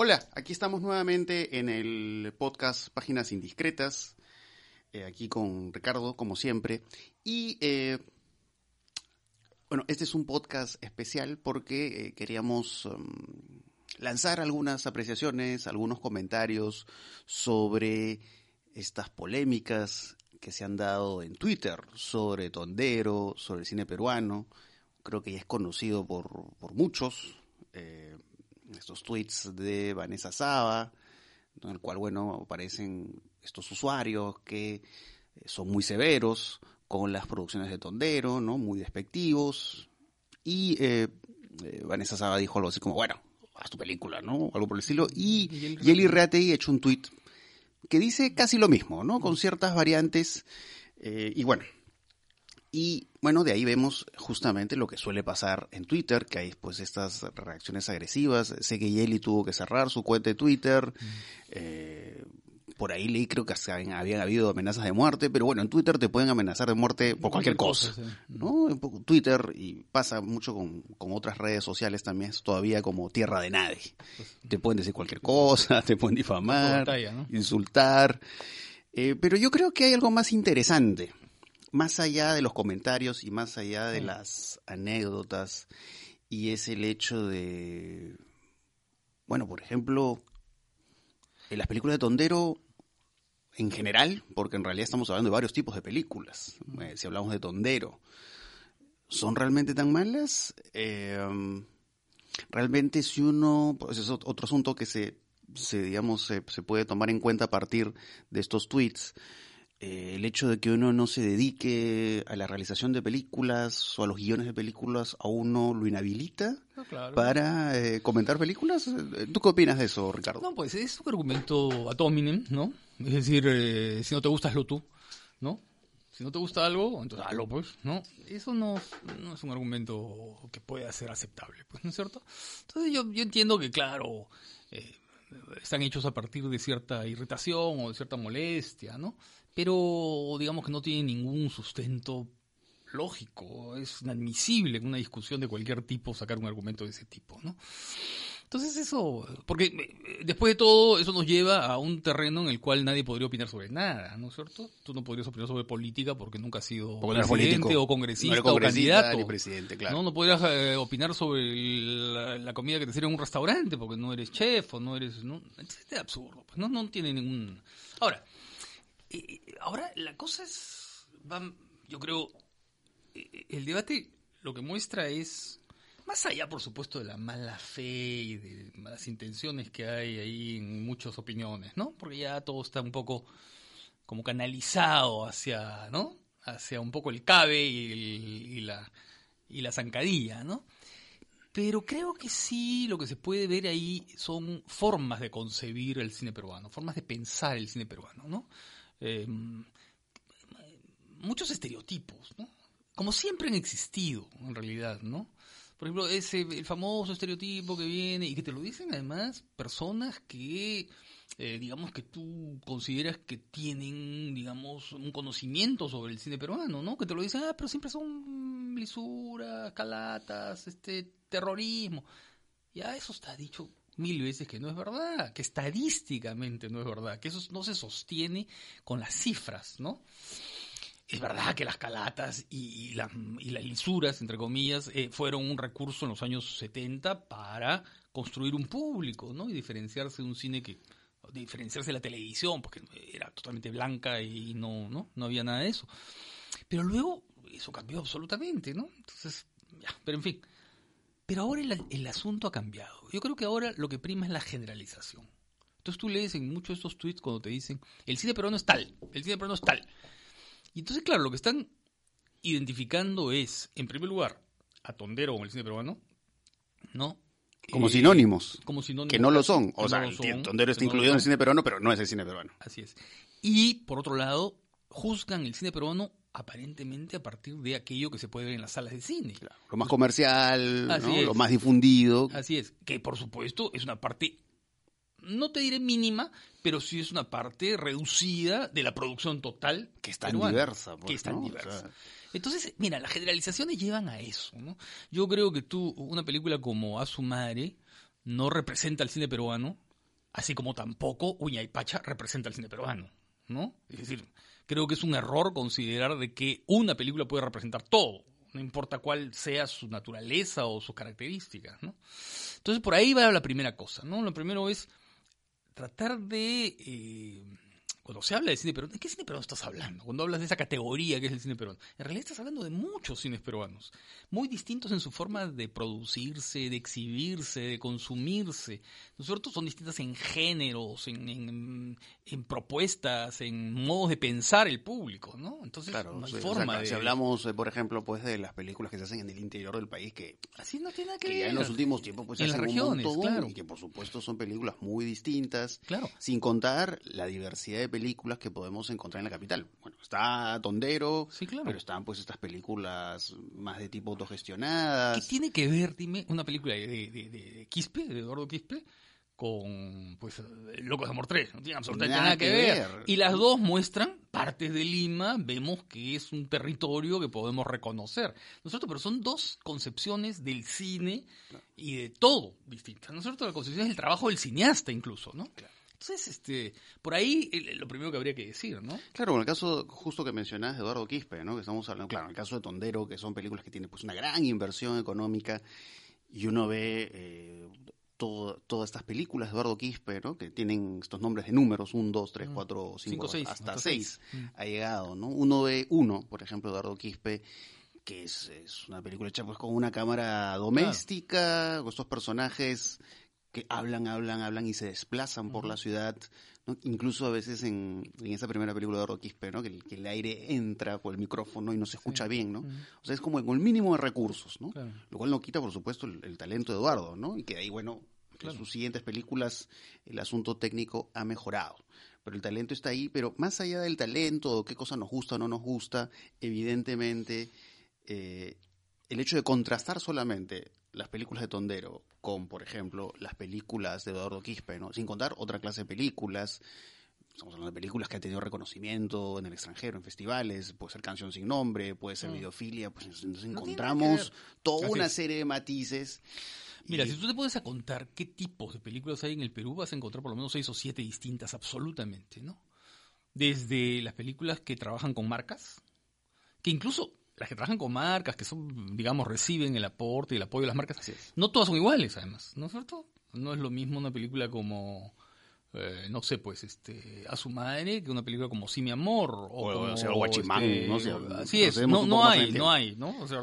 Hola, aquí estamos nuevamente en el podcast Páginas Indiscretas, eh, aquí con Ricardo, como siempre. Y eh, bueno, este es un podcast especial porque eh, queríamos um, lanzar algunas apreciaciones, algunos comentarios sobre estas polémicas que se han dado en Twitter sobre Tondero, sobre el cine peruano. Creo que ya es conocido por, por muchos. Estos tweets de Vanessa Saba, en el cual, bueno, aparecen estos usuarios que eh, son muy severos con las producciones de Tondero, ¿no? Muy despectivos. Y eh, eh, Vanessa Saba dijo algo así como, bueno, haz tu película, ¿no? Algo por el estilo. Y Yeli Reatei ha hecho un tweet que dice casi lo mismo, ¿no? Con ciertas variantes. Eh, y bueno, y bueno, de ahí vemos justamente lo que suele pasar en Twitter, que hay pues estas reacciones agresivas. Sé que Yeli tuvo que cerrar su cuenta de Twitter. Eh, por ahí leí, creo que hasta habían habido amenazas de muerte, pero bueno, en Twitter te pueden amenazar de muerte por cualquier, cosa, ¿no? En Twitter, y pasa mucho con, con, otras redes sociales también, es todavía como tierra de nadie. te pueden decir cualquier cosa, te pueden difamar, batalla, ¿no? insultar, eh, pero yo creo que hay algo más interesante, más allá de los comentarios y más allá de sí. las anécdotas, y es el hecho de, bueno, por ejemplo, en las películas de Tondero en general, porque en realidad estamos hablando de varios tipos de películas. Eh, si hablamos de Tondero, ¿son realmente tan malas? Eh, realmente si uno, pues es otro asunto que se, se digamos, se, se, puede tomar en cuenta a partir de estos tweets. Eh, el hecho de que uno no se dedique a la realización de películas o a los guiones de películas, a uno lo inhabilita no, claro. para eh, comentar películas. ¿Tú qué opinas de eso, Ricardo? No, pues es un argumento ad hominem, ¿no? Es decir, eh, si no te gusta, hazlo tú, ¿no? Si no te gusta algo, entonces hazlo, pues, ¿no? Eso no, no es un argumento que pueda ser aceptable, pues, ¿no es cierto? Entonces yo, yo entiendo que, claro, eh, están hechos a partir de cierta irritación o de cierta molestia, ¿no? Pero digamos que no tiene ningún sustento lógico, es inadmisible en una discusión de cualquier tipo sacar un argumento de ese tipo, ¿no? Entonces eso, porque después de todo, eso nos lleva a un terreno en el cual nadie podría opinar sobre nada, ¿no es cierto? Tú no podrías opinar sobre política porque nunca has sido porque presidente no o congresista, no o candidato. Ni presidente, claro. ¿no? no podrías eh, opinar sobre la, la, comida que te sirve en un restaurante porque no eres chef o no eres... ¿no? Es absurdo, pues no, no tiene ningún... Ahora, ahora la cosa es... Va, yo creo, eh, el debate lo que muestra es más allá, por supuesto, de la mala fe y de malas intenciones que hay ahí en muchas opiniones, ¿no? Porque ya todo está un poco como canalizado hacia, ¿no? Hacia un poco el cabe y, y la y la zancadilla, ¿no? Pero creo que sí, lo que se puede ver ahí son formas de concebir el cine peruano, formas de pensar el cine peruano, ¿no? Eh, muchos estereotipos, ¿no? Como siempre han existido, en realidad, ¿no? Por ejemplo, ese el famoso estereotipo que viene y que te lo dicen además personas que eh, digamos que tú consideras que tienen, digamos, un conocimiento sobre el cine peruano, ¿no? Que te lo dicen, ah, pero siempre son lisuras, calatas, este terrorismo. Ya eso está dicho mil veces que no es verdad, que estadísticamente no es verdad, que eso no se sostiene con las cifras, ¿no? Es verdad que las calatas y, la, y las lisuras, entre comillas, eh, fueron un recurso en los años 70 para construir un público, ¿no? Y diferenciarse de un cine que diferenciarse de la televisión, porque era totalmente blanca y no, no, no había nada de eso. Pero luego eso cambió absolutamente, ¿no? Entonces, ya, pero en fin. Pero ahora el, el asunto ha cambiado. Yo creo que ahora lo que prima es la generalización. Entonces tú lees en muchos de estos tweets cuando te dicen, el cine peruano es tal, el cine peruano es tal. Y entonces, claro, lo que están identificando es, en primer lugar, a Tondero como el cine peruano, ¿no? Como eh, sinónimos. Como sinónimos. Que no lo son. O no sea, son, Tondero está no incluido en el cine peruano, pero no es el cine peruano. Así es. Y, por otro lado, juzgan el cine peruano aparentemente a partir de aquello que se puede ver en las salas de cine. Lo más comercial, lo más difundido. Así es. Que, por supuesto, es una parte, no te diré mínima, pero sí es una parte reducida de la producción total. Que es tan peruana, diversa. pues, que es tan ¿no? O diversa. sea, Entonces, mira, las generalizaciones llevan a eso, ¿no? Yo creo que tú, una película como A su madre, no representa al cine peruano, así como tampoco Uña y Pacha representa el cine peruano, ¿no? Es decir, creo que es un error considerar de que una película puede representar todo, no importa cuál sea su naturaleza o sus características, ¿no? Entonces por ahí va la primera cosa, ¿no? Lo primero es tratar de eh, cuando se habla de cine peruano, ¿de qué cine peruano estás hablando? Cuando hablas de esa categoría que es el cine peruano. En realidad estás hablando de muchos cines peruanos, muy distintos en su forma de producirse, de exhibirse, de consumirse. Nosotros son distintas en géneros, en, propuestas, en modos de pensar el público, ¿no? Entonces no hay forma de... Si hablamos, eh, por ejemplo, pues de las películas que se hacen en el interior del país, que... Así no tiene nada que, ver. en los últimos tiempos pues en las regiones, claro. y que por supuesto son películas muy distintas. Claro. Sin contar la diversidad de películas que podemos encontrar en la capital. Bueno, está Tondero, pero están pues estas películas más de tipo autogestionadas. ¿Qué tiene que ver, dime, una película de, de, de Quispe, de Eduardo Quispe, con pues Locos de Amor 3? No tiene absolutamente nada, que, ver. Y las dos muestran partes de Lima, vemos que es un territorio que podemos reconocer. ¿No Pero son dos concepciones del cine y de todo distintas. ¿No es cierto? La concepción es el trabajo del cineasta incluso, ¿no? Claro. Entonces, este, por ahí lo primero que habría que decir, ¿no? Claro, en el caso justo que mencionás de Eduardo Quispe, ¿no? Que estamos hablando, claro, en el caso de Tondero, que son películas que tienen pues una gran inversión económica y uno ve eh, todas estas películas de Eduardo Quispe, ¿no? Que tienen estos nombres de números, 1, 2, 3, 4, 5, hasta 6 mm. ha llegado, ¿no? Uno de uno, por ejemplo, Eduardo Quispe, que es, una película hecha pues con una cámara doméstica, con estos personajes que hablan, hablan, hablan y se desplazan por la ciudad, incluso a veces en, esa primera película de Roquispe, ¿no? que, el, aire entra por el micrófono y no se escucha bien, ¿no? O sea, es como con el mínimo de recursos, ¿no? Lo cual no quita, por supuesto, el, talento de Eduardo, ¿no? Y que de ahí, bueno, en sus siguientes películas el asunto técnico ha mejorado. Pero el talento está ahí, pero más allá del talento, qué cosa nos gusta o no nos gusta, evidentemente eh, el hecho de contrastar solamente las películas de Tondero con, por ejemplo, las películas de Eduardo Quispe, ¿no? Sin contar otra clase de películas. Estamos hablando de películas que han tenido reconocimiento en el extranjero, en festivales, puede ser Canción sin Nombre, puede ser mm. Videofilia, pues entonces encontramos toda una serie de matices. Mira, si tú te puedes a contar qué tipos de películas hay en el Perú, vas a encontrar por lo menos seis o siete distintas, absolutamente, ¿no? Desde las películas que trabajan con marcas, que incluso las que trabajan con marcas, que son, digamos, reciben el aporte y el apoyo de las marcas, no todas son iguales, además, ¿no es cierto? No es lo mismo una película como, eh, no sé, pues, este, A su madre, que una película como Sí, mi amor, o, como, sea, Guachimán, este, no sé. Así es, no, no hay, no hay, ¿no? O sea,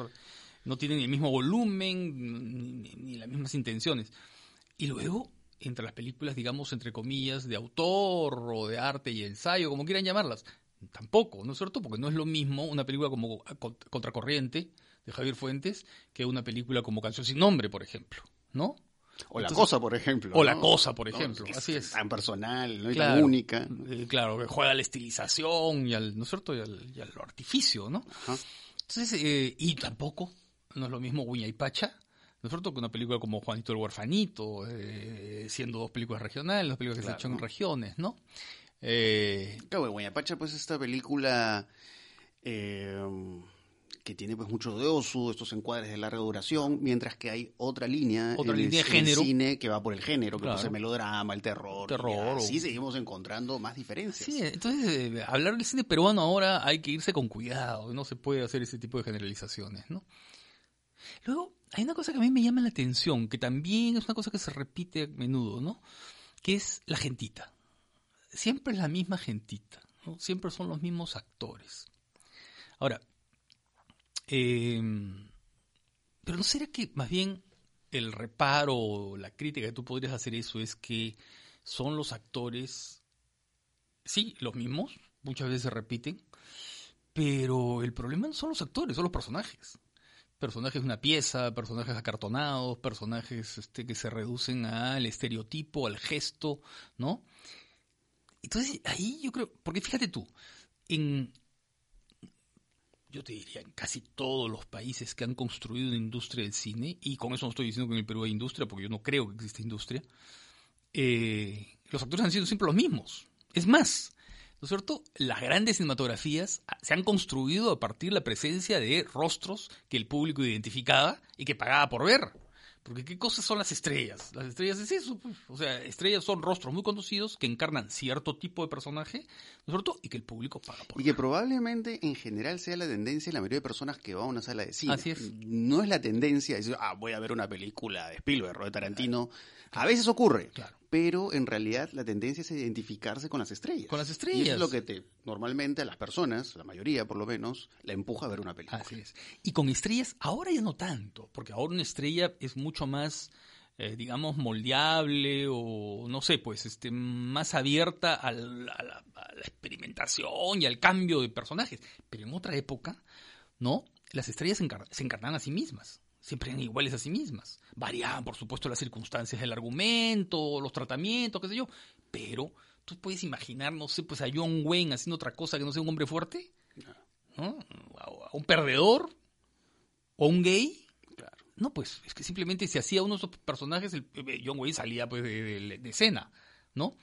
no tienen el mismo volumen, ni, ni las mismas intenciones. Y luego, entre las películas, digamos, entre comillas, de autor o de arte y ensayo, como quieran llamarlas, tampoco, ¿no es cierto? Porque no es lo mismo una película como Contracorriente de Javier Fuentes que una película como Canción sin nombre, por ejemplo, ¿no? O La Cosa, por ejemplo. O La Cosa, por ejemplo, así es. Tan personal, ¿no? Y tan única. Eh, claro, que juega a la estilización y al, ¿no es cierto? Y al, artificio, ¿no? Entonces, eh, y tampoco, no es lo mismo Guña y Pacha, ¿no es cierto? Que una película como Juanito el Huerfanito, eh, siendo dos películas regionales, dos películas que se echan en regiones, ¿no? Eh, claro, Guayapacha, pues esta película eh, que tiene pues mucho de oso, estos encuadres de larga duración, mientras que hay otra línea, otra línea de género. cine que va por el género, que es el melodrama, el terror. terror sí seguimos encontrando más diferencias. Sí, entonces eh, hablar del cine peruano ahora hay que irse con cuidado, no se puede hacer ese tipo de generalizaciones, ¿no? Luego, hay una cosa que a mí me llama la atención, que también es una cosa que se repite a menudo, ¿no? Que es la gentita siempre es la misma gentita, ¿no? siempre son los mismos actores. Ahora, em, pero ¿no será que más bien el reparo o la crítica que tú podrías hacer eso es que son los actores, sí, los mismos, muchas veces se repiten, pero el problema no son los actores, son los personajes. Personajes de una pieza, personajes acartonados, personajes este, que se reducen al estereotipo, al gesto, ¿no? Entonces, ahí yo creo, porque fíjate tú, en, yo te diría, en casi todos los países que han construido una industria del cine, y con eso no estoy diciendo que en el Perú hay industria, porque yo no creo que exista industria, eh, los actores han sido siempre los mismos. Es más, ¿no es cierto? Las grandes cinematografías se han construido a partir de la presencia de rostros que el público identificaba y que pagaba por ver. Porque ¿qué cosas son las estrellas? Las estrellas es eso, pues. O sea, estrellas son rostros muy conocidos que encarnan cierto tipo de personaje, ¿no es cierto? Y que el público paga por Y que probablemente en general sea la tendencia de la mayoría de personas que va a una sala de cine. Así es. No es la tendencia de decir, ah, voy a ver una película de Spielberg o de Tarantino. A veces ocurre, Claro. Pero en realidad la tendencia es identificarse con las estrellas. Con las Y estrellas. eso es lo que te, normalmente a las personas, la mayoría por lo menos, la empuja a ver una película. Así es. Y con estrellas, ahora ya no tanto, porque ahora una estrella es mucho más, eh, digamos, moldeable o, no sé, pues, este, más abierta a la, a la experimentación y al cambio de personajes. Pero en otra época, ¿no? Las estrellas se, encar- se encarnaban a sí mismas. Siempre eran iguales a sí mismas. Variaban, por supuesto, las circunstancias del argumento, los tratamientos, qué sé yo. Pero, ¿tú puedes imaginar, no sé, pues a John Wayne haciendo otra cosa que no sea un hombre fuerte? ¿no? A un perdedor o un gay. Claro. No, pues es que simplemente se hacía uno de esos personajes, el, eh, John Wayne salía pues de, de- de escena, ¿no?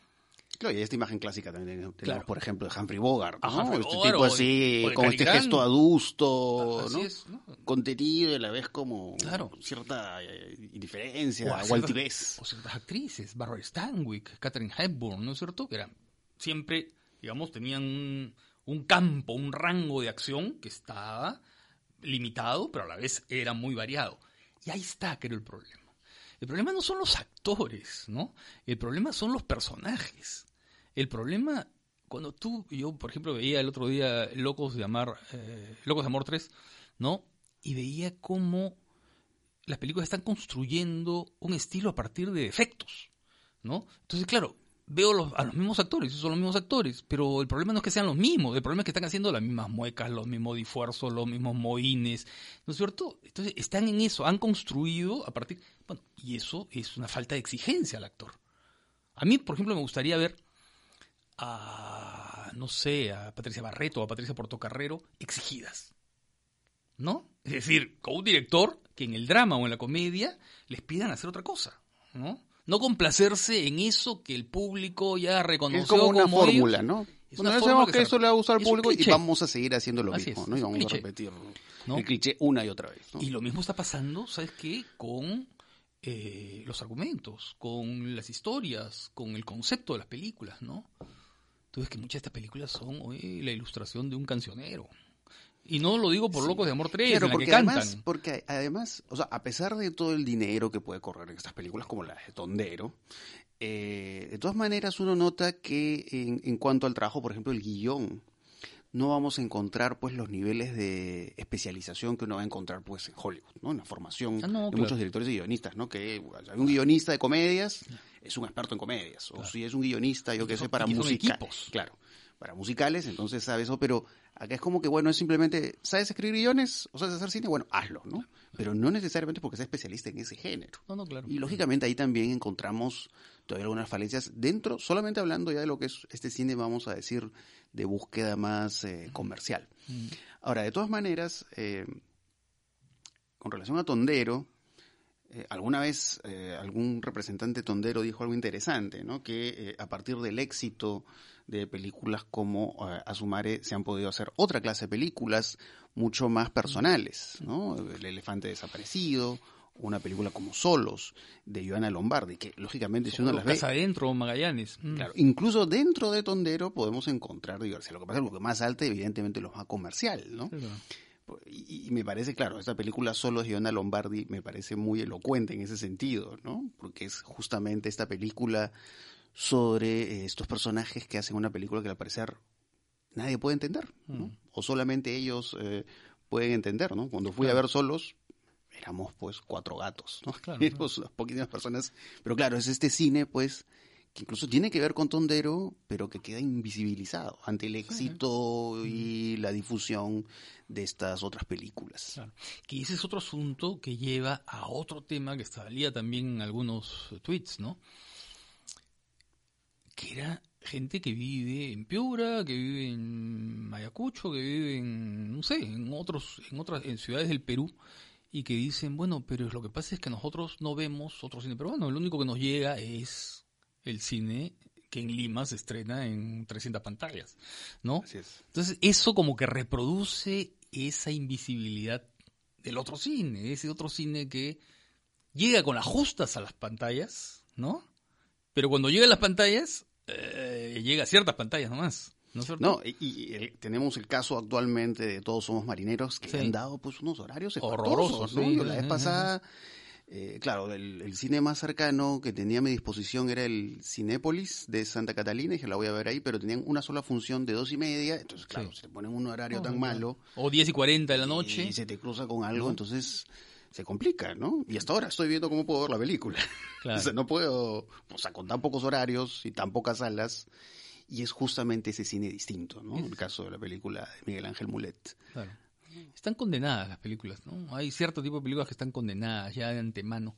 Claro, y esta imagen clásica también tenemos, Claro. por ejemplo, de Humphrey Bogart, ¿no? Humphrey este Bogart, tipo así, con este gesto adusto, Así ¿no? es, ¿no? Contenido y a la vez como Claro. cierta eh, indiferencia O altivez. O ciertas actrices, Barbara Stanwyck, Catherine Hepburn, ¿no es cierto? Que eran siempre, digamos, tenían un, un campo, un rango de acción que estaba limitado, pero a la vez era muy variado. Y ahí está, creo, el problema. El problema no son los actores, ¿no? El problema son los personajes. El problema, cuando tú, yo por ejemplo veía el otro día Locos de Amar, eh, Locos de Amor 3, ¿no? Y veía cómo las películas están construyendo un estilo a partir de efectos, ¿no? Entonces, claro, veo a los mismos actores, son los mismos actores, pero el problema no es que sean los mismos, el problema es que están haciendo las mismas muecas, los mismos difuerzos, los mismos moines, ¿no es cierto? Entonces, están en eso, han construido a partir... Bueno, y eso es una falta de exigencia al actor. A mí, por ejemplo, me gustaría ver a, no sé, a Patricia Barreto o a Patricia Portocarrero exigidas. ¿No? Es decir, con un director que en el drama o en la comedia les pidan hacer otra cosa, ¿no? No complacerse en eso que el público ya reconoció Es como una como ellos. fórmula, ¿no? Es Bueno, ya sabemos que eso le va a gustar al público y vamos a seguir haciendo lo Así mismo, es, ¿no? Y vamos a repetir ¿no? el cliché una y otra vez. ¿no? Y lo mismo está pasando, ¿sabes qué? Con eh, los argumentos, con las historias, con el concepto de las películas, ¿no? Tú ves que muchas de estas películas son hoy la ilustración de un cancionero. Y no lo digo por. Locos de Amor 3, Claro, en la porque que cantan. además, porque además, o sea, a pesar de todo el dinero que puede correr en estas películas, como la de Tondero, eh, de todas maneras uno nota que en, en cuanto al trabajo, por ejemplo, el guion, no vamos a encontrar pues los niveles de especialización que uno va a encontrar pues en Hollywood, ¿no? En la formación Ah, no, de claro. muchos directores y guionistas, ¿no? Que bueno, hay un guionista de comedias, es un experto en comedias, o si es un guionista, yo que sé, para música, equipos. claro, para musicales, entonces sabe eso, pero acá es como que, bueno, es simplemente, ¿sabes escribir guiones o sabes hacer cine? Bueno, hazlo, ¿no? Pero no necesariamente porque sea especialista en ese género. No, no, claro. Y lógicamente ahí también encontramos todavía algunas falencias dentro, solamente hablando ya de lo que es este cine, vamos a decir, de búsqueda más eh, comercial. Ahora, de todas maneras, eh, con relación a Tondero, eh, alguna vez eh, algún representante tondero dijo algo interesante, ¿no? Que eh, a partir del éxito de películas como Asumare se han podido hacer otra clase de películas mucho más personales, ¿no? El elefante desaparecido, una película como Solos de Joana Lombardi, que lógicamente si uno las ve, Casa adentro, Magallanes. Mm. Claro, incluso dentro de Tondero podemos encontrar diversidad. Lo que pasa es que lo que más alta, evidentemente, lo más comercial, ¿no? Claro. Y, y me parece, claro, esta película solo de Giovanna Lombardi me parece muy elocuente en ese sentido, ¿no? Porque es justamente esta película sobre eh, estos personajes que hacen una película que al parecer nadie puede entender, ¿no? Mm. O solamente ellos eh, pueden entender, ¿no? Cuando fui a ver solos, éramos pues cuatro gatos, ¿no? Claro, Éramos unas poquitas personas, pero claro, es este cine, pues, que incluso tiene que ver con Tondero, pero que queda invisibilizado ante el éxito y la difusión de estas otras películas. Claro. Que ese es otro asunto que lleva a otro tema que salía también en algunos tweets, ¿no? Que era gente que vive en Piura, que vive en Ayacucho, que vive en, no sé, en otros, en otras, en ciudades del Perú, y que dicen, bueno, pero lo que pasa es que nosotros no vemos otro cine peruano, lo único que nos llega es el cine que en Lima se estrena en 300 pantallas, ¿no? Así es. Entonces, eso como que reproduce esa invisibilidad del otro cine, ese otro cine que llega con las justas a las pantallas, ¿no? Pero cuando llega a las pantallas, eh, llega a ciertas pantallas nomás. ¿No? No, y, y, eh, tenemos el caso actualmente de Todos Somos Marineros que Sí. han dado pues unos horarios Horrorosos, ¿no? sí. Yo la vez pasada, eh, claro, el, el cine más cercano que tenía a mi disposición era el Cinépolis de Santa Catalina, y dije, la voy a ver ahí, pero tenían una sola función de dos y media, entonces claro, Sí. se ponen un horario No, tan malo O 10 y 40 de la noche. y se te cruza con algo, ¿No? entonces se complica, ¿no? Y hasta ahora estoy viendo cómo puedo ver la película. Claro. O sea, no puedo, o sea, con tan pocos horarios y tan pocas salas. Y es justamente ese cine distinto, ¿no? Es- El caso de la película de Miguel Ángel Mulet. Claro. Están condenadas las películas, ¿no? Hay cierto tipo de películas que están condenadas ya de antemano.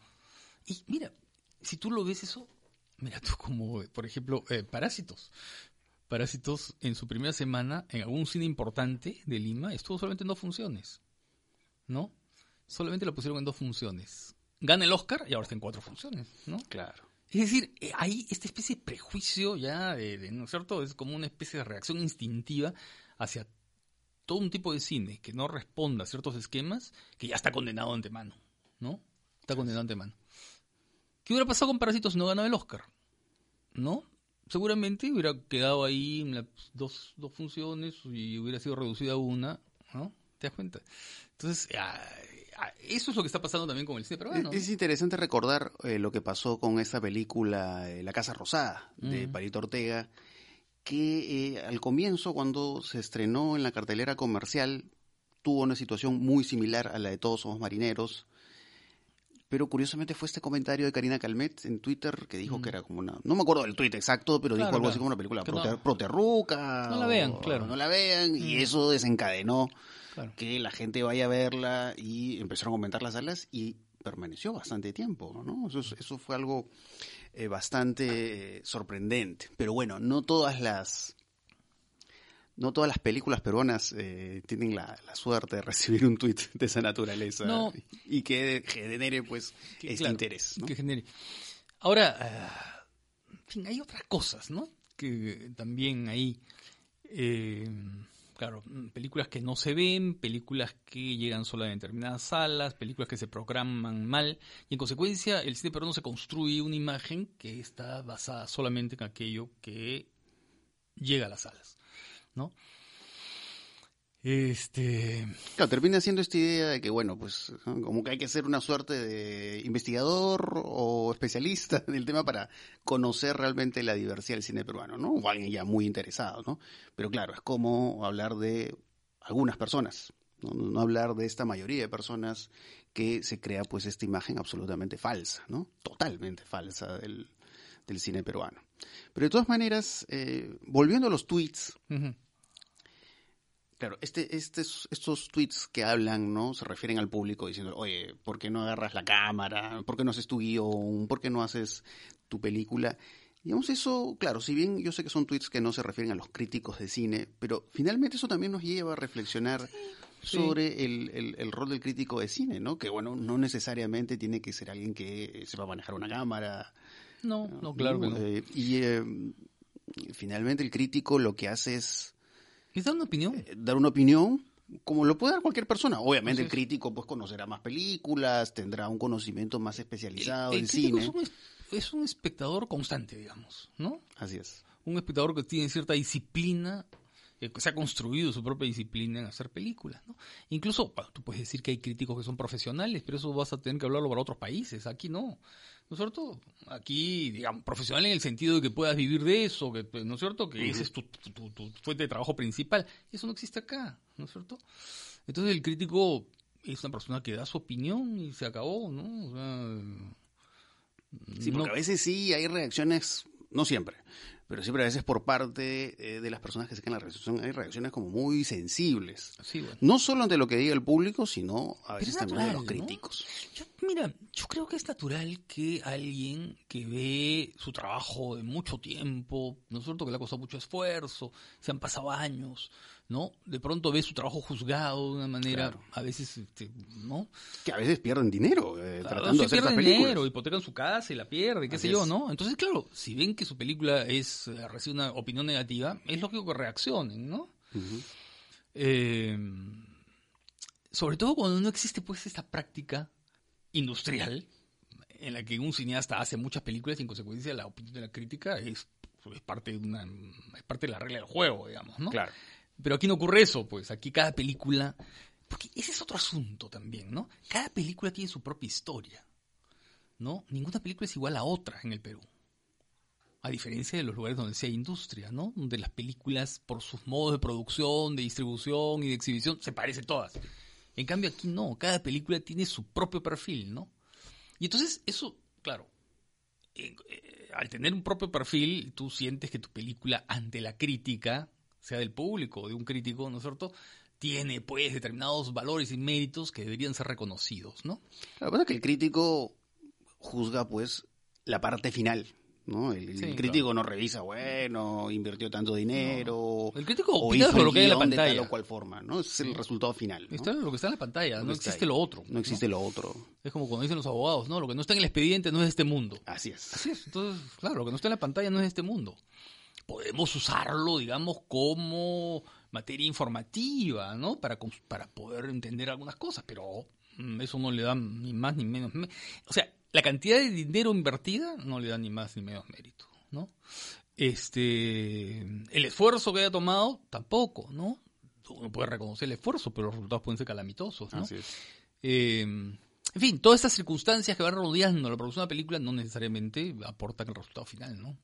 Y mira, si tú lo ves eso, mira tú como, por ejemplo, eh, Parásitos. Parásitos en su primera semana en algún cine importante de Lima estuvo solamente en dos funciones, ¿no? Solamente lo pusieron en dos funciones. Gana el Oscar y ahora está en cuatro funciones, ¿no? Claro. Es decir, eh, hay esta especie de prejuicio ya, de, de- ¿no es cierto? Es como una especie de reacción instintiva hacia todo un tipo de cine que no responda a ciertos esquemas que ya está condenado de antemano, ¿no? Está condenado de antemano. ¿Qué hubiera pasado con Parásitos si no ganaba el Oscar? ¿No? Seguramente hubiera quedado ahí en las dos, dos funciones y hubiera sido reducida a una, ¿no? ¿Te das cuenta? Entonces, ah, ah, eso es lo que está pasando también con el cine peruano. Es interesante recordar eh, lo que pasó con esta película eh, La Casa Rosada de Mm. Palito Ortega, que eh, al comienzo, cuando se estrenó en la cartelera comercial, tuvo una situación muy similar a la de Todos Somos Marineros. Pero curiosamente fue este comentario de Karina Calmet en Twitter que dijo Mm. que era como una. No me acuerdo del tweet exacto, pero Claro, dijo algo así como una película prote- no- proterruca. No la vean, o claro. No la vean, y Mm. eso desencadenó Claro. que la gente vaya a verla y empezaron a aumentar las salas y permaneció bastante tiempo, ¿no? Eso, es- eso fue algo eh, bastante eh, sorprendente. Pero bueno, no todas las no todas las películas peruanas eh, tienen la, la suerte de recibir un tuit de esa naturaleza No. y que genere pues Que, este claro, interés, ¿no? que genere. Ahora, ah, en fin, hay otras cosas, ¿no? Que también ahí, eh, claro, mm, películas que no se ven, películas que llegan solo a determinadas salas, películas que se programan mal, y en consecuencia el cine peruano se construye una imagen que está basada solamente en aquello que llega a las salas, ¿no? Este, Claro, termina siendo esta idea de que, bueno, pues ¿no? como que hay que ser una suerte de investigador o especialista en el tema para conocer realmente la diversidad del cine peruano, ¿no? O alguien ya muy interesado, ¿no? Pero claro, es como hablar de algunas personas, no, hablar de esta mayoría de personas que se crea pues esta imagen absolutamente falsa, ¿no? Totalmente falsa del, del cine peruano. Pero de todas maneras, eh, volviendo a los tweets, Claro, este, este, estos tweets que hablan, ¿no? Se refieren al público diciendo, oye, ¿por qué no agarras la cámara? ¿Por qué no haces tu guion? ¿Por qué no haces tu película? Digamos, eso, claro, si bien yo sé que son tweets que no se refieren a los críticos de cine, pero finalmente eso también nos lleva a reflexionar sí. sobre el, el- el rol del crítico de cine, ¿no? Que, bueno, no necesariamente tiene que ser alguien que eh, sepa manejar una cámara, no, no, claro que no. Eh, y eh, finalmente el crítico lo que hace es ¿Es dar una opinión? eh, dar una opinión como lo puede dar cualquier persona. Obviamente el crítico pues conocerá más películas, tendrá un conocimiento más especializado el en cine. Es un, es- es un espectador constante, digamos, ¿no? Así es. Un espectador que tiene cierta disciplina, eh, que se ha construido su propia disciplina en hacer películas, ¿no? Incluso, bueno, tú puedes decir que hay críticos que son profesionales, pero eso vas a tener que hablarlo para otros países. Aquí no. ¿No es cierto? Aquí, digamos, profesional en el sentido de que puedas vivir de eso, que, ¿no es cierto? Que esa es tu, tu- tu- tu fuente de trabajo principal. Eso no existe acá, ¿no es cierto? Entonces el crítico es una persona que da su opinión y se acabó, ¿no? O sea, Sí, porque no- a veces sí hay reacciones, no siempre, pero siempre a veces por parte eh, de las personas que se quedan en la recepción hay reacciones como muy sensibles. sí, bueno. No solo ante lo que diga el público, sino a veces es también de los críticos. Yo, mira, yo creo que es natural que alguien que ve su trabajo de mucho tiempo, ¿no es cierto? Que le ha costado mucho esfuerzo, se han pasado años, ¿no? De pronto ve su trabajo juzgado de una manera, Claro. a veces, este, ¿no? Que a veces pierden dinero eh, Claro, tratando de hacer pierden películas. dinero, hipotecan su casa y la pierde, qué Así sé yo, es. ¿no? Entonces, claro, si ven que su película es eh, recibe una opinión negativa, es lógico que reaccionen, ¿no? Eh, sobre todo cuando no existe pues esta práctica industrial, en la que un cineasta hace muchas películas y en consecuencia la opinión de la crítica es, es parte de una es parte de la regla del juego, digamos, ¿no? Claro. Pero aquí no ocurre eso, pues aquí cada película porque ese es otro asunto también, ¿no? Cada película tiene su propia historia. ¿No? Ninguna película es igual a otra en el Perú. A diferencia de los lugares donde sea industria, ¿no? Donde las películas, por sus modos de producción, de distribución y de exhibición, se parecen todas. En cambio aquí no, cada película tiene su propio perfil, ¿no? Y entonces eso, claro, eh, eh, al tener un propio perfil, tú sientes que tu película ante la crítica, sea del público o de un crítico, ¿no es cierto?, tiene pues determinados valores y méritos que deberían ser reconocidos, ¿no? Lo que pasa es que el crítico juzga pues la parte final, ¿no? El, crítico claro. no revisa, bueno, invirtió tanto dinero. El crítico opina sobre lo que hay en la guion de tal pantalla. o cual forma, ¿no? Es el Sí. resultado final. ¿no? Está lo que está en la pantalla, no existe ahí. lo otro. No existe lo otro. Es como cuando dicen los abogados, ¿no? Lo que no está en el expediente no es de este mundo. Así es. Así es. Entonces, claro, lo que no está en la pantalla no es de este mundo. Podemos usarlo, digamos, como materia informativa, ¿no? Para, para poder entender algunas cosas, pero mm, eso no le da ni más ni menos. O sea, la cantidad de dinero invertida no le da ni más ni menos mérito, ¿no? Este, el esfuerzo que haya tomado, tampoco, ¿no? Uno puede reconocer el esfuerzo, pero los resultados pueden ser calamitosos, ¿no? Así es. Eh, en fin, todas estas circunstancias que van rodeando la producción de una película no necesariamente aportan el resultado final, ¿no?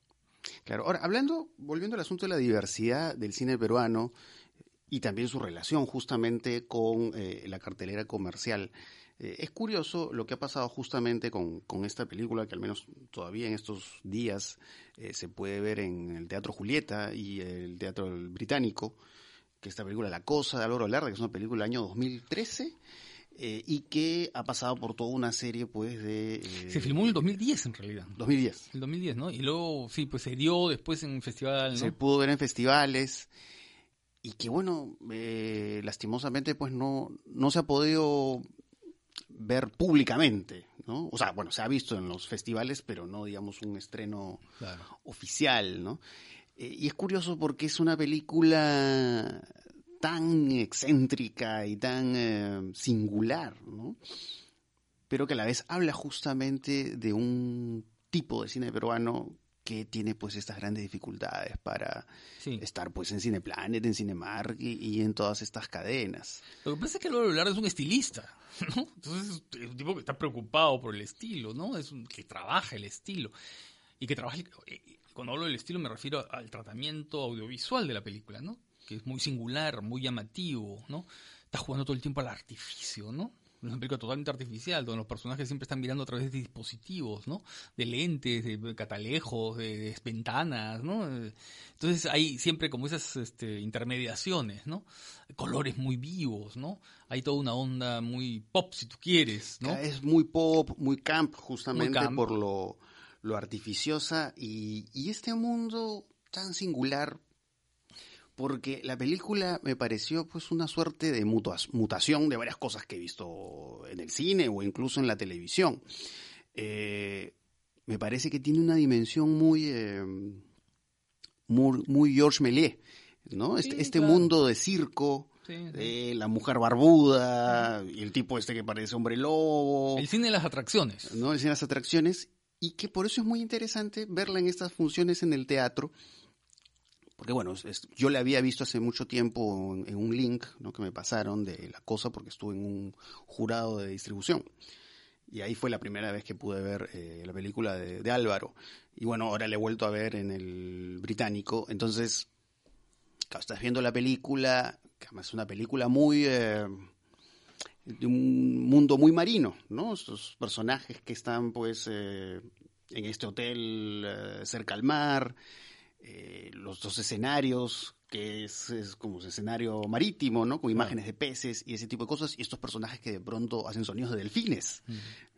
Claro. Ahora, hablando, volviendo al asunto de la diversidad del cine peruano y también su relación justamente con eh, la cartelera comercial. eh, es curioso lo que ha pasado justamente con, con esta película, que al menos todavía en estos días eh, se puede ver en el Teatro Julieta y el Teatro Británico, que esta película La Cosa de Álvaro Larda, que es una película del año 2013, eh, y que ha pasado por toda una serie pues de... eh, Se filmó en el 2010 en realidad. 2010. El 2010, ¿no? Y luego, sí, pues se dio después en un festival, ¿no? se pudo ver en festivales y que bueno, eh, lastimosamente pues no, no se ha podido ver públicamente, ¿no? O sea, bueno, se ha visto en los festivales, pero no digamos un estreno Claro. oficial, ¿no? Y es curioso porque es una película tan excéntrica y tan eh, singular, ¿no? Pero que a la vez habla justamente de un tipo de cine peruano que tiene pues estas grandes dificultades para Sí. estar pues en Cineplanet, en Cinemark y, y en todas estas cadenas. Lo que pasa es que Álvaro Velarde es un estilista, ¿no? Entonces es un tipo que está preocupado por el estilo, ¿no? Es un que trabaja el estilo. Y que trabaja, el- eh, cuando hablo del estilo me refiero al tratamiento audiovisual de la película, ¿no? Que es muy singular, muy llamativo, ¿no? Está jugando todo el tiempo al artificio, ¿no? Una película totalmente artificial, donde los personajes siempre están mirando a través de dispositivos, ¿no? De lentes, de catalejos, de, de ventanas, ¿no? Entonces hay siempre como esas este, intermediaciones, ¿no? Colores muy vivos, ¿no? Hay toda una onda muy pop, si tú quieres, ¿no? Es muy pop, muy camp justamente Muy camp. por lo, lo artificiosa y, y este mundo tan singular porque la película me pareció pues una suerte de mutación de varias cosas que he visto en el cine o incluso en la televisión. Eh, me parece que tiene una dimensión muy, eh, muy, muy Georges Méliès, ¿no? Este, Sí, este claro. mundo de circo, Sí, sí. de la mujer barbuda y el tipo este que parece hombre lobo, El cine de las atracciones. ¿no? El cine de las atracciones y que por eso es muy interesante verla en estas funciones en el teatro. Porque bueno, yo la había visto hace mucho tiempo en, un link que me pasaron de la cosa porque estuve en un jurado de distribución. Y ahí fue la primera vez que pude ver eh, la película de, de Álvaro. Y bueno, ahora la he vuelto a ver en el británico. Entonces, claro, estás viendo la película, que además es una película muy... eh, de un mundo muy marino, ¿no? Estos personajes que están pues eh, en este hotel eh, cerca al mar, eh, los dos escenarios, que es, es como un escenario marítimo, ¿no? Con imágenes de peces y ese tipo de cosas, y estos personajes que de pronto hacen sonidos de delfines,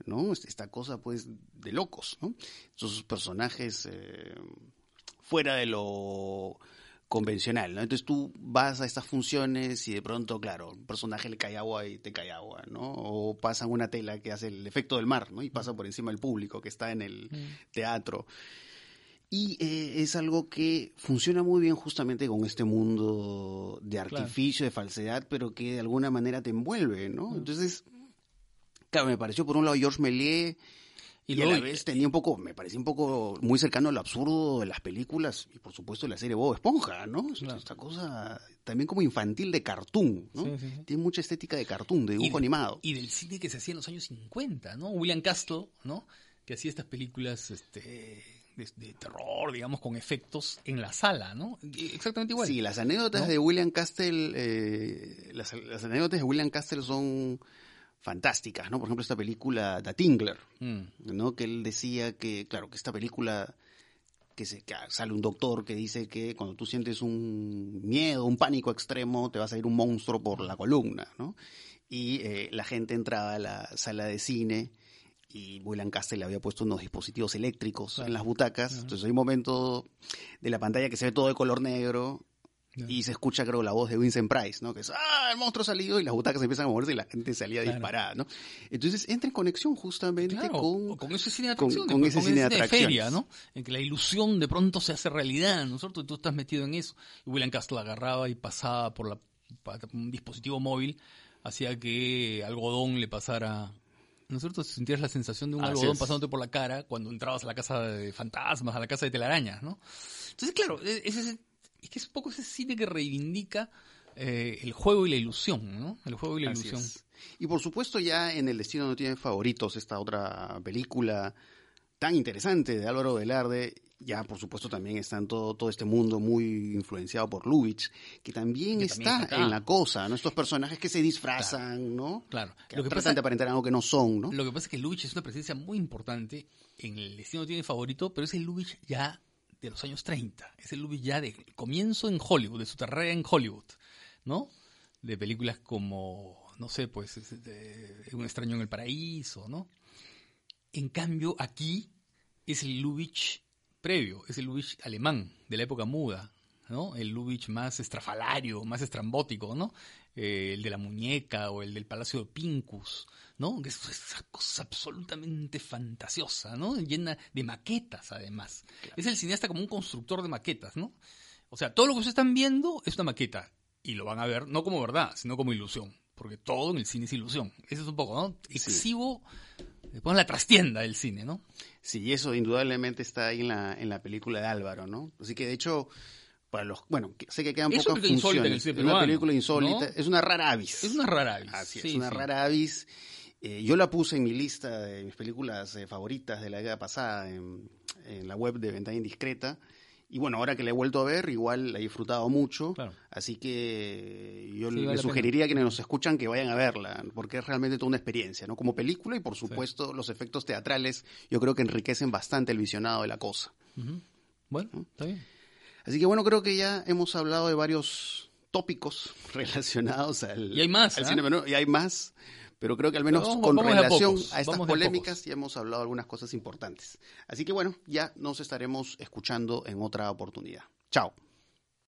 ¿no? Este- Esta cosa pues de locos, ¿no? Estos personajes eh, fuera de lo convencional, ¿no? Entonces tú vas a estas funciones y de pronto, claro, un personaje le cae agua y te cae agua, ¿no? O pasan una tela que hace el efecto del mar, ¿no? Y pasa por encima del público que está en el teatro. Y eh, es algo que funciona muy bien justamente con este mundo de artificio, de falsedad, pero que de alguna manera te envuelve, ¿no? Entonces, claro, me pareció por un lado Georges Méliès, Y, a la vez tenía un poco, me parecía un poco muy cercano al absurdo de las películas y por supuesto de la serie Bob Esponja, ¿no? Esta cosa también como infantil de cartoon, ¿no? Tiene mucha estética de cartoon, de dibujo animado. Y del cine que se hacía en los años 50, ¿no? William Castle, ¿no? Que hacía estas películas, este de, terror, digamos, con efectos en la sala, ¿no? Exactamente igual. Sí, las anécdotas de William Castle, eh, las, anécdotas de William Castle son fantásticas, ¿no? Por ejemplo, esta película The Tingler, mm. ¿no? Que él decía que, claro, que esta película que, se, sale un doctor que dice que cuando tú sientes un miedo, un pánico extremo, te va a salir un monstruo por la columna, ¿no? Y eh, la gente entraba a la sala de cine y William Castle había puesto unos dispositivos eléctricos en las butacas. Entonces hay un momento de la pantalla que se ve todo de color negro y se escucha, creo, la voz de Vincent Price, ¿no? Que es, ¡ah, el monstruo ha salido! Y las butacas empiezan a moverse y la gente salía disparada, ¿no? Entonces entra en conexión justamente con, con ese cine de atracciones. Con, ese cine de, feria, ¿no? En que la ilusión de pronto se hace realidad, ¿no es cierto? Y tú estás metido en eso. Y William Castle agarraba y pasaba por la, un dispositivo móvil, hacía que algodón le pasara ¿no es cierto? Sentías la sensación de un algodón pasándote por la cara cuando entrabas a la casa de fantasmas, a la casa de telarañas, ¿no? Entonces, claro, e, es, es, que es un poco ese cine que reivindica eh, el juego y la ilusión, ¿no? El juego y la ilusión. Y por supuesto ya en El Destino no tiene favoritos, esta otra película tan interesante de Álvaro Velarde, ya por supuesto también está en todo, todo este mundo muy influenciado por Lubitsch, que también, está, en la cosa, ¿no? Estos personajes que se disfrazan, ¿no? Claro. Que lo que pasa, de aparentar algo que no son, ¿no? Lo que pasa es que Lubitsch es una presencia muy importante en el destino tiene favorito, pero es el Lubitsch ya de los años 30, es el Lubitsch ya de comienzo en Hollywood, de su carrera en Hollywood, ¿no? De películas como, no sé, pues, Un extraño en el paraíso, ¿no? En cambio, aquí es el Lubitsch previo, es el Lubitsch alemán, de la época muda, ¿no? El Lubitsch más estrafalario, más estrambótico, ¿no? Eh, el de la muñeca o el del Palacio de Pincus, ¿no? Que es esa cosa absolutamente fantasiosa, ¿no? Llena de maquetas, además. Es el cineasta como un constructor de maquetas, ¿no? O sea, todo lo que ustedes están viendo es una maqueta y lo van a ver no como verdad, sino como ilusión, porque todo en el cine es ilusión. Eso es un poco, ¿no? Exhibo Ponen la trastienda del cine, ¿no? Sí, eso indudablemente está ahí en la, en la película de Álvaro, ¿no? Así que de hecho, para los, bueno, sé que quedan pocas funciones. es una película insólita, es una rara avis. Es una rara avis. Así es, una rara avis. Eh, yo la puse en mi lista de mis películas eh, favoritas de la década pasada en, en la web de Ventana Indiscreta. Y bueno, ahora que la he vuelto a ver, igual la he disfrutado mucho. Así que yo le sugeriría a quienes nos escuchan que vayan a verla, porque es realmente toda una experiencia, ¿no? Como película y por supuesto los efectos teatrales, yo creo que enriquecen bastante el visionado de la cosa. Bueno, está bien. Así que bueno, creo que ya hemos hablado de varios tópicos relacionados al, y hay más, ¿ah? cine, y hay más pero creo que al menos con relación a, estas polémicas ya hemos hablado algunas cosas importantes. Así que bueno, ya nos estaremos escuchando en otra oportunidad. Chao.